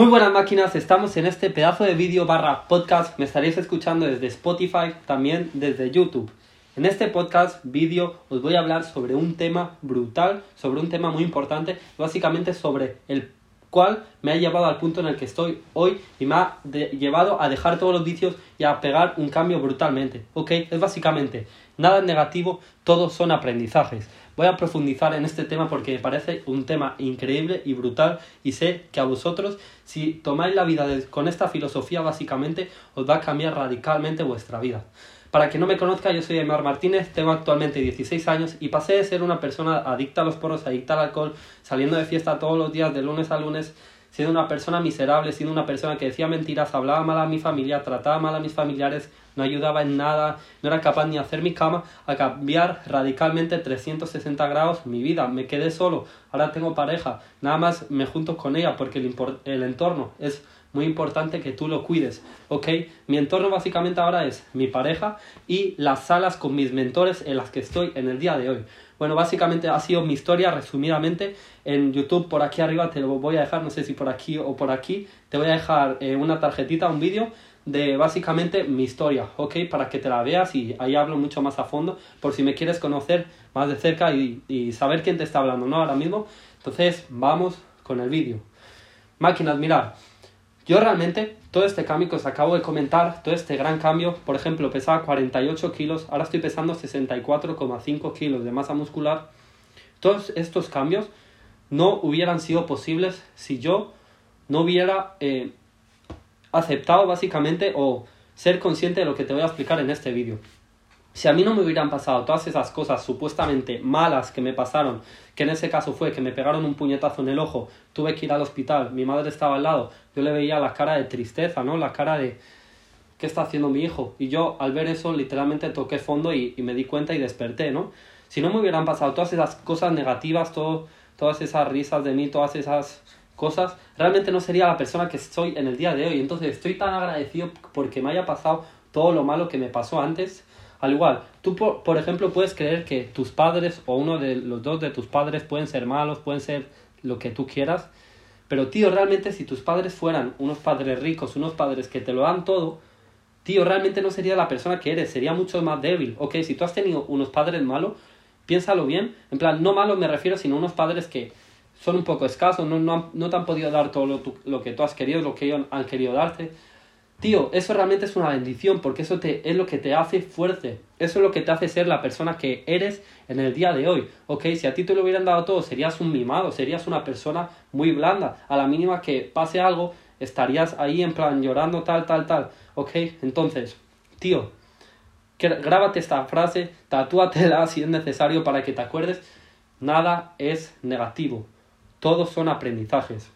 Muy buenas máquinas, estamos en este pedazo de vídeo barra podcast. Me estaréis escuchando desde Spotify, también desde YouTube. En este podcast vídeo os voy a hablar sobre un tema brutal, sobre un tema muy importante, básicamente sobre el cual me ha llevado al punto en el que estoy hoy y me ha llevado a dejar todos los vicios y a pegar un cambio brutalmente. ¿Ok? Es básicamente nada negativo, todos son aprendizajes. Voy a profundizar en este tema porque me parece un tema increíble y brutal y sé que a vosotros, si tomáis la vida con esta filosofía, básicamente os va a cambiar radicalmente vuestra vida. Para quien no me conozca, yo soy Aymar Martínez, tengo actualmente 16 años y pasé de ser una persona adicta a los poros, adicta al alcohol, saliendo de fiesta todos los días de lunes a lunes, siendo una persona miserable, siendo una persona que decía mentiras, hablaba mal a mi familia, trataba mal a mis familiares, no ayudaba en nada, no era capaz ni hacer mi cama, a cambiar radicalmente 360 grados mi vida. Me quedé solo, ahora tengo pareja, nada más me junto con ella porque el, el entorno es muy importante que tú lo cuides, ¿ok? Mi entorno básicamente ahora es mi pareja y las salas con mis mentores en las que estoy en el día de hoy. Bueno, básicamente ha sido mi historia resumidamente en YouTube por aquí arriba te lo voy a dejar, no sé si por aquí o por aquí, te voy a dejar eh, una tarjetita, un vídeo de básicamente mi historia, ¿ok? Para que te la veas y ahí hablo mucho más a fondo por si me quieres conocer más de cerca y, y saber quién te está hablando, ¿no? Ahora mismo. Entonces, vamos con el vídeo. Máquinas, mirad. Yo realmente, todo este cambio que os acabo de comentar, todo este gran cambio, por ejemplo, pesaba 48 kilos, ahora estoy pesando 64,5 kilos de masa muscular. Todos estos cambios no hubieran sido posibles si yo no hubiera eh, aceptado básicamente o ser consciente de lo que te voy a explicar en este vídeo. Si a mí no me hubieran pasado todas esas cosas supuestamente malas que me pasaron, que en ese caso fue que me pegaron un puñetazo en el ojo, tuve que ir al hospital, mi madre estaba al lado, yo le veía la cara de tristeza, ¿no? La cara de ¿qué está haciendo mi hijo? Y yo al ver eso literalmente toqué fondo y, me di cuenta y desperté, ¿no? Si no me hubieran pasado todas esas cosas negativas, todo, todas esas risas de mí, todas esas cosas, realmente no sería la persona que soy en el día de hoy. Entonces estoy tan agradecido porque me haya pasado todo lo malo que me pasó antes al igual, tú por, ejemplo puedes creer que tus padres o uno de los dos de tus padres pueden ser malos, pueden ser lo que tú quieras, pero tío, realmente si tus padres fueran unos padres ricos, unos padres que te lo dan todo, tío, realmente no sería la persona que eres, sería mucho más débil. Ok, si tú has tenido unos padres malos, piénsalo bien, en plan, no malos me refiero, sino unos padres que son un poco escasos, no, no, no te han podido dar todo lo, lo que tú has querido, lo que ellos han querido darte Tío, eso realmente es una bendición porque eso te, es lo que te hace fuerte. Eso es lo que te hace ser la persona que eres en el día de hoy. Ok, si a ti te lo hubieran dado todo, serías un mimado, serías una persona muy blanda. A la mínima que pase algo, estarías ahí en plan llorando tal, tal, tal. Ok, entonces, tío, grábate esta frase, tatúatela si es necesario para que te acuerdes. Nada es negativo. Todos son aprendizajes.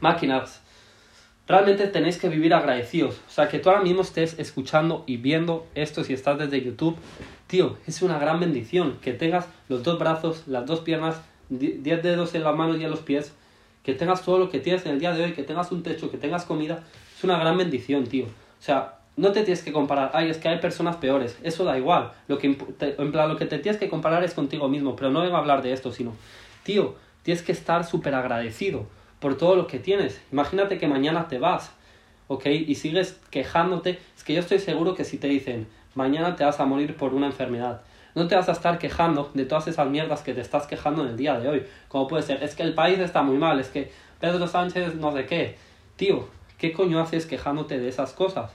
Máquinas Realmente tenéis que vivir agradecidos. O sea, que tú ahora mismo estés escuchando y viendo esto si estás desde YouTube. Tío, es una gran bendición que tengas los dos brazos, las dos piernas, diez dedos en las manos y en los pies. Que tengas todo lo que tienes en el día de hoy, que tengas un techo, que tengas comida. Es una gran bendición, tío. O sea, no te tienes que comparar. Ay, es que hay personas peores. Eso da igual. Lo que, en plan, lo que te tienes que comparar es contigo mismo. Pero no vengo a hablar de esto, sino, tío, tienes que estar súper agradecido por todo lo que tienes. Imagínate que mañana te vas, ¿ok? Y sigues quejándote. Es que yo estoy seguro que si te dicen, mañana te vas a morir por una enfermedad, no te vas a estar quejando de todas esas mierdas que te estás quejando en el día de hoy. Como puede ser, es que el país está muy mal, es que Pedro Sánchez no sé qué. Tío, ¿qué coño haces quejándote de esas cosas?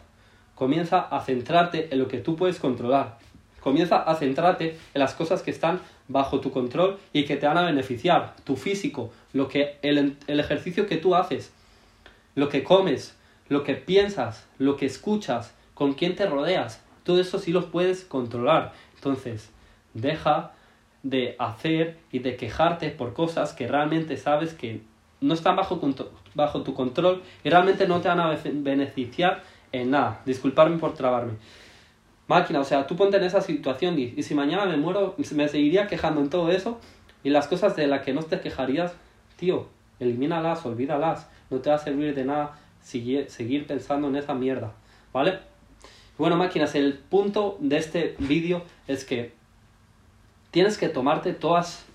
Comienza a centrarte en lo que tú puedes controlar. Comienza a centrarte en las cosas que están bajo tu control y que te van a beneficiar. Tu físico, lo que el, el ejercicio que tú haces, lo que comes, lo que piensas, lo que escuchas, con quién te rodeas, todo eso sí lo puedes controlar. Entonces, deja de hacer y de quejarte por cosas que realmente sabes que no están bajo, bajo tu control y realmente no te van a beneficiar en nada. Disculparme por trabarme máquina. O sea, tú ponte en esa situación y, si mañana me muero, me seguiría quejando en todo eso. Y las cosas de las que no te quejarías, tío, elimínalas, olvídalas. No te va a servir de nada seguir, seguir pensando en esa mierda. ¿Vale? Bueno, máquinas, el punto de este vídeo es que tienes que tomarte todas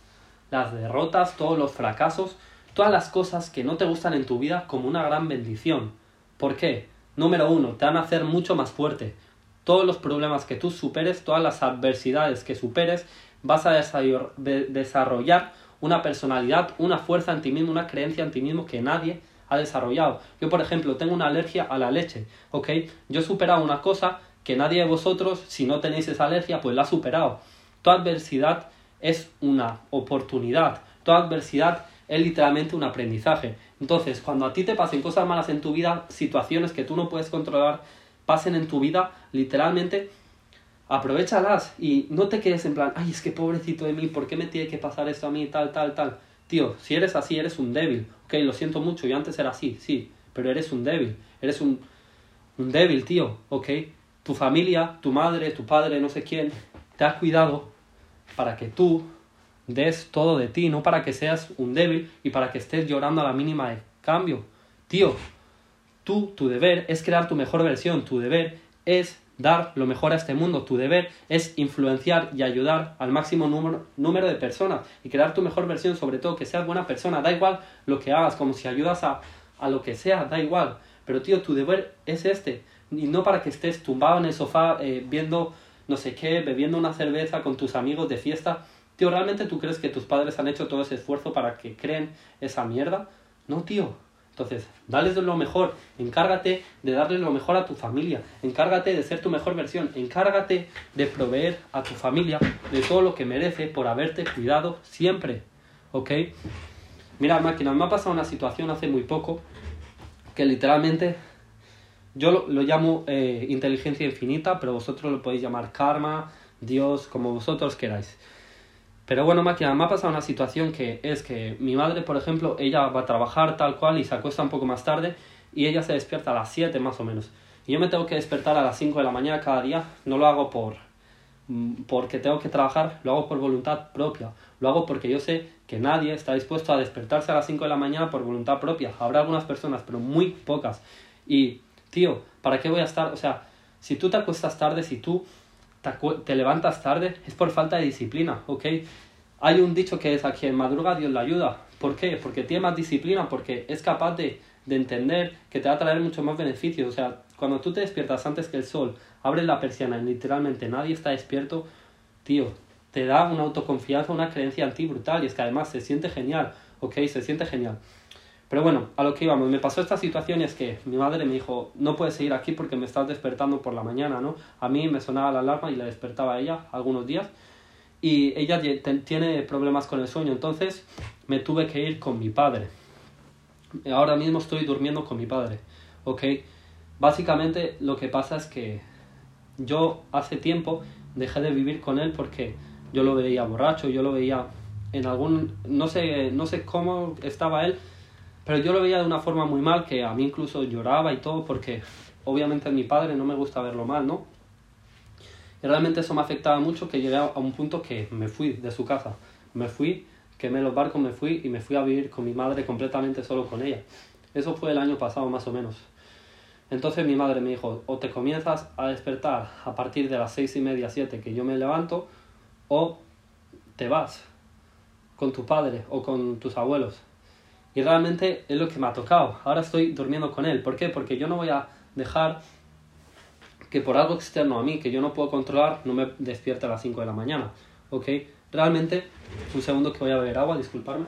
las derrotas, todos los fracasos, todas las cosas que no te gustan en tu vida como una gran bendición. ¿Por qué? Número uno, te van a hacer mucho más fuerte. Todos los problemas que tú superes, todas las adversidades que superes, vas a desarrollar una personalidad, una fuerza en ti mismo, una creencia en ti mismo que nadie ha desarrollado. Yo, por ejemplo, tengo una alergia a la leche, ¿ok? Yo he superado una cosa que nadie de vosotros, si no tenéis esa alergia, pues la ha superado. Toda adversidad es una oportunidad. Toda adversidad es literalmente un aprendizaje. Entonces, cuando a ti te pasen cosas malas en tu vida, situaciones que tú no puedes controlar, pasen en tu vida, literalmente, aprovechalas y no te quedes en plan, ay, es que pobrecito de mí, ¿por qué me tiene que pasar esto a mí, tal, tal, tal? Tío, si eres así, eres un débil. Ok, lo siento mucho, yo antes era así, sí, pero eres un débil. Eres un, un débil, tío, ok. Tu familia, tu madre, tu padre, no sé quién, te ha cuidado para que tú des todo de ti, no para que seas un débil y para que estés llorando a la mínima de cambio. Tío, tú, tu deber es crear tu mejor versión, tu deber es dar lo mejor a este mundo, tu deber es influenciar y ayudar al máximo número, número de personas y crear tu mejor versión, sobre todo que seas buena persona, da igual lo que hagas, como si ayudas a, a lo que sea, da igual. Pero tío, tu deber es este, y no para que estés tumbado en el sofá eh, viendo no sé qué, bebiendo una cerveza con tus amigos de fiesta Tío, ¿realmente tú crees que tus padres han hecho todo ese esfuerzo para que creen esa mierda? No, tío. Entonces, dales lo mejor, encárgate de darle lo mejor a tu familia, encárgate de ser tu mejor versión, encárgate de proveer a tu familia de todo lo que merece por haberte cuidado siempre. ¿Ok? Mira, máquina, me ha pasado una situación hace muy poco que literalmente yo lo, lo llamo eh, inteligencia infinita, pero vosotros lo podéis llamar karma, Dios, como vosotros queráis. Pero bueno, máquina, me ha pasado una situación que es que mi madre, por ejemplo, ella va a trabajar tal cual y se acuesta un poco más tarde y ella se despierta a las 7 más o menos. Y yo me tengo que despertar a las 5 de la mañana cada día, no lo hago por mm, porque tengo que trabajar, lo hago por voluntad propia. Lo hago porque yo sé que nadie está dispuesto a despertarse a las 5 de la mañana por voluntad propia. Habrá algunas personas, pero muy pocas. Y, tío, ¿para qué voy a estar? O sea, si tú te acuestas tarde, si tú te, levantas tarde, es por falta de disciplina, ¿ok? Hay un dicho que es a quien madruga Dios le ayuda. ¿Por qué? Porque tiene más disciplina, porque es capaz de, de entender que te va a traer mucho más beneficios. O sea, cuando tú te despiertas antes que el sol, abres la persiana y literalmente nadie está despierto, tío, te da una autoconfianza, una creencia en ti brutal y es que además se siente genial, ¿ok? Se siente genial. Pero bueno, a lo que íbamos, me pasó esta situación y es que mi madre me dijo, no puedes seguir aquí porque me estás despertando por la mañana, ¿no? A mí me sonaba la alarma y la despertaba a ella algunos días y ella tiene problemas con el sueño, entonces me tuve que ir con mi padre. Ahora mismo estoy durmiendo con mi padre, ¿ok? Básicamente lo que pasa es que yo hace tiempo dejé de vivir con él porque yo lo veía borracho, yo lo veía en algún, no sé, no sé cómo estaba él, pero yo lo veía de una forma muy mal, que a mí incluso lloraba y todo, porque obviamente a mi padre no me gusta verlo mal, ¿no? Y realmente eso me afectaba mucho, que llegué a un punto que me fui de su casa. Me fui, quemé los barcos, me fui y me fui a vivir con mi madre completamente solo con ella. Eso fue el año pasado más o menos. Entonces mi madre me dijo, o te comienzas a despertar a partir de las seis y media, siete, que yo me levanto, o te vas con tu padre o con tus abuelos. Y realmente es lo que me ha tocado. Ahora estoy durmiendo con él. ¿Por qué? Porque yo no voy a dejar que por algo externo a mí, que yo no puedo controlar, no me despierte a las 5 de la mañana. ¿Ok? Realmente, un segundo que voy a beber agua, disculparme.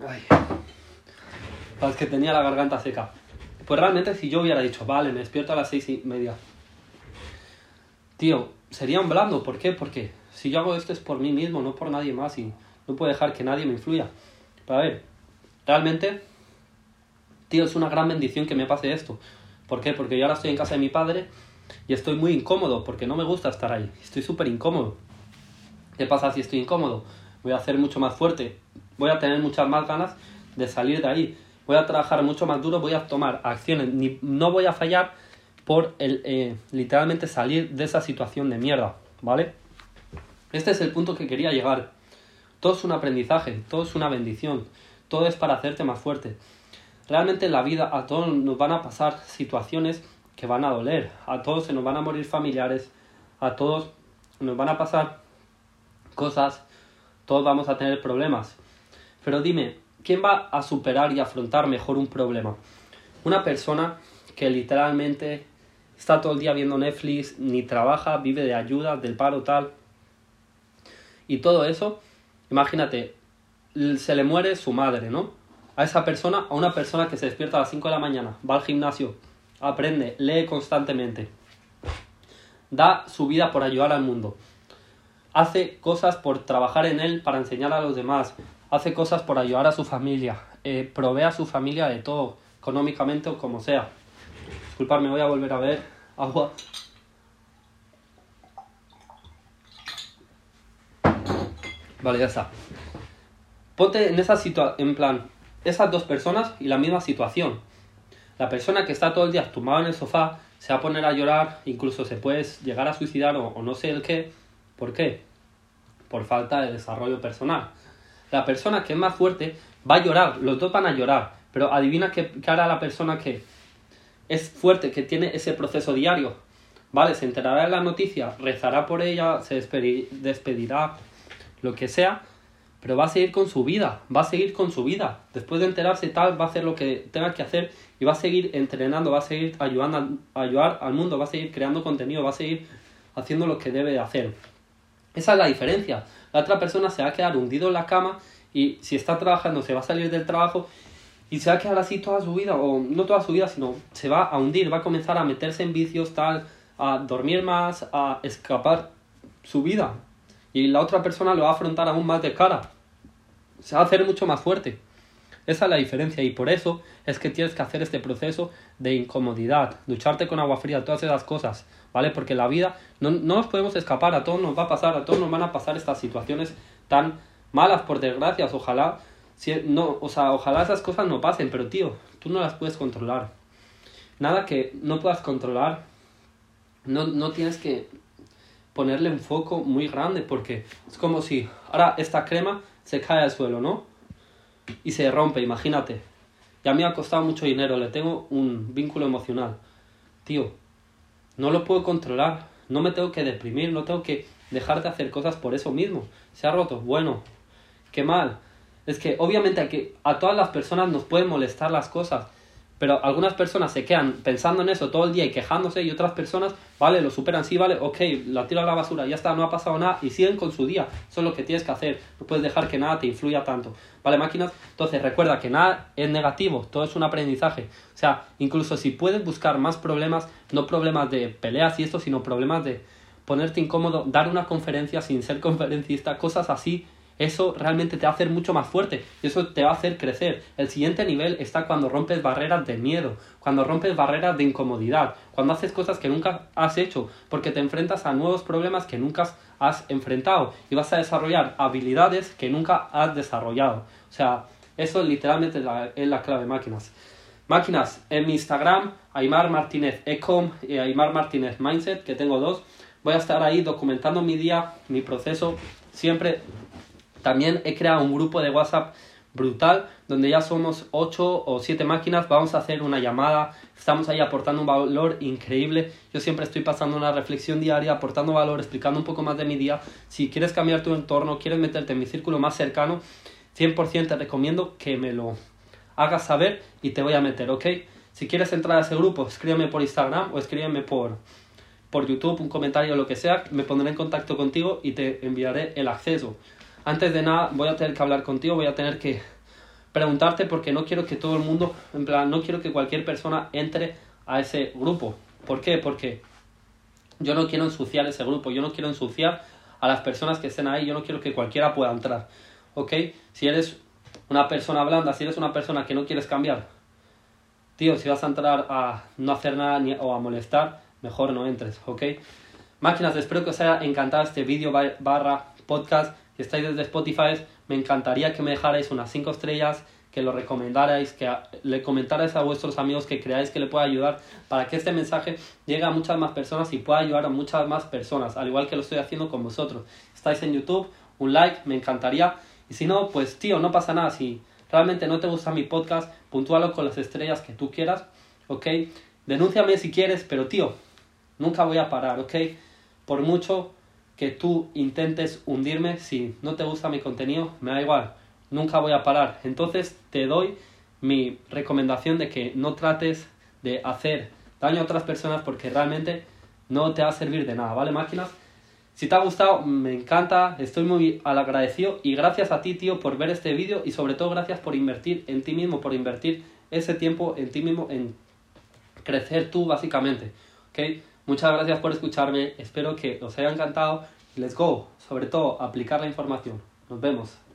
Ay. Es que tenía la garganta seca. Pues realmente si yo hubiera dicho, vale, me despierto a las seis y media, tío, sería un blando. ¿Por qué? Porque si yo hago esto es por mí mismo, no por nadie más y no puedo dejar que nadie me influya. Pero a ver, realmente, tío, es una gran bendición que me pase esto. ¿Por qué? Porque yo ahora estoy en casa de mi padre y estoy muy incómodo porque no me gusta estar ahí. Estoy súper incómodo. ¿Qué pasa si estoy incómodo? Voy a hacer mucho más fuerte. Voy a tener muchas más ganas de salir de ahí. Voy a trabajar mucho más duro, voy a tomar acciones. Ni, no voy a fallar por el, eh, literalmente salir de esa situación de mierda, ¿vale? Este es el punto que quería llegar. Todo es un aprendizaje, todo es una bendición, todo es para hacerte más fuerte. Realmente en la vida a todos nos van a pasar situaciones que van a doler. A todos se nos van a morir familiares, a todos nos van a pasar cosas, todos vamos a tener problemas. Pero dime, ¿quién va a superar y afrontar mejor un problema? Una persona que literalmente está todo el día viendo Netflix, ni trabaja, vive de ayuda, del paro tal. Y todo eso, imagínate, se le muere su madre, ¿no? A esa persona, a una persona que se despierta a las 5 de la mañana, va al gimnasio, aprende, lee constantemente, da su vida por ayudar al mundo, hace cosas por trabajar en él para enseñar a los demás, hace cosas por ayudar a su familia, eh, provee a su familia de todo, económicamente o como sea. Disculpadme, voy a volver a ver agua. Vale, ya está. Ponte en esa situación, en plan, esas dos personas y la misma situación. La persona que está todo el día tumbada en el sofá se va a poner a llorar, incluso se puede llegar a suicidar o, no sé el qué. ¿Por qué? Por falta de desarrollo personal. La persona que es más fuerte va a llorar, los dos van a llorar, pero adivina qué, qué hará la persona que es fuerte, que tiene ese proceso diario. Vale, se enterará de la noticia, rezará por ella, se despedirá, lo que sea, pero va a seguir con su vida, va a seguir con su vida. Después de enterarse tal, va a hacer lo que tenga que hacer y va a seguir entrenando, va a seguir ayudando a, ayudar al mundo, va a seguir creando contenido, va a seguir haciendo lo que debe de hacer. Esa es la diferencia. La otra persona se va a quedar hundido en la cama y si está trabajando se va a salir del trabajo y se va a quedar así toda su vida, o no toda su vida, sino se va a hundir, va a comenzar a meterse en vicios, tal, a dormir más, a escapar su vida. Y la otra persona lo va a afrontar aún más de cara. Se va a hacer mucho más fuerte. Esa es la diferencia y por eso es que tienes que hacer este proceso de incomodidad, ducharte con agua fría, todas esas cosas, ¿vale? Porque la vida no, no nos podemos escapar, a todos nos va a pasar, a todos nos van a pasar estas situaciones tan malas, por desgracias, ojalá, si, no, o sea, ojalá esas cosas no pasen, pero tío, tú no las puedes controlar. Nada que no puedas controlar, no, no tienes que ponerle un foco muy grande porque es como si ahora esta crema se cae al suelo, ¿no? y se rompe, imagínate. Y a mí ha costado mucho dinero, le tengo un vínculo emocional. Tío, no lo puedo controlar, no me tengo que deprimir, no tengo que dejar de hacer cosas por eso mismo. Se ha roto, bueno, qué mal. Es que obviamente que a todas las personas nos pueden molestar las cosas, pero algunas personas se quedan pensando en eso todo el día y quejándose y otras personas, vale, lo superan, sí, vale, ok, la tiro a la basura, ya está, no ha pasado nada y siguen con su día. Eso es lo que tienes que hacer. No puedes dejar que nada te influya tanto. Vale, máquinas. Entonces recuerda que nada es negativo, todo es un aprendizaje. O sea, incluso si puedes buscar más problemas, no problemas de peleas y esto, sino problemas de ponerte incómodo, dar una conferencia sin ser conferencista, cosas así eso realmente te va a hacer mucho más fuerte y eso te va a hacer crecer. El siguiente nivel está cuando rompes barreras de miedo, cuando rompes barreras de incomodidad, cuando haces cosas que nunca has hecho, porque te enfrentas a nuevos problemas que nunca has enfrentado y vas a desarrollar habilidades que nunca has desarrollado. O sea, eso literalmente es la, clave máquinas. Máquinas, en mi Instagram, Aymar Martínez Ecom y Aymar Martínez Mindset, que tengo dos, voy a estar ahí documentando mi día, mi proceso, siempre también he creado un grupo de WhatsApp brutal donde ya somos 8 o 7 máquinas, vamos a hacer una llamada, estamos ahí aportando un valor increíble, yo siempre estoy pasando una reflexión diaria, aportando valor, explicando un poco más de mi día, si quieres cambiar tu entorno, quieres meterte en mi círculo más cercano, 100% te recomiendo que me lo hagas saber y te voy a meter, ¿ok? Si quieres entrar a ese grupo, escríbeme por Instagram o escríbeme por, por YouTube, un comentario o lo que sea, me pondré en contacto contigo y te enviaré el acceso antes de nada voy a tener que hablar contigo, voy a tener que preguntarte porque no quiero que todo el mundo, en plan, no quiero que cualquier persona entre a ese grupo. ¿Por qué? Porque yo no quiero ensuciar ese grupo, yo no quiero ensuciar a las personas que estén ahí, yo no quiero que cualquiera pueda entrar. ¿Ok? Si eres una persona blanda, si eres una persona que no quieres cambiar, tío, si vas a entrar a no hacer nada ni, o a molestar, mejor no entres, ¿ok? Máquinas, espero que os haya encantado este vídeo barra podcast estáis desde Spotify, me encantaría que me dejarais unas 5 estrellas, que lo recomendarais, que le comentarais a vuestros amigos que creáis que le pueda ayudar para que este mensaje llegue a muchas más personas y pueda ayudar a muchas más personas, al igual que lo estoy haciendo con vosotros. Estáis en YouTube, un like, me encantaría. Y si no, pues tío, no pasa nada. Si realmente no te gusta mi podcast, puntúalo con las estrellas que tú quieras, ¿ok? denúnciame si quieres, pero tío, nunca voy a parar, ¿ok? Por mucho que tú intentes hundirme, si no te gusta mi contenido, me da igual, nunca voy a parar. Entonces te doy mi recomendación de que no trates de hacer daño a otras personas porque realmente no te va a servir de nada, ¿vale, máquinas? Si te ha gustado, me encanta, estoy muy al agradecido y gracias a ti, tío, por ver este vídeo y sobre todo gracias por invertir en ti mismo, por invertir ese tiempo en ti mismo, en crecer tú, básicamente, ¿ok? Muchas gracias por escucharme, espero que os haya encantado. Let's go, sobre todo, aplicar la información. Nos vemos.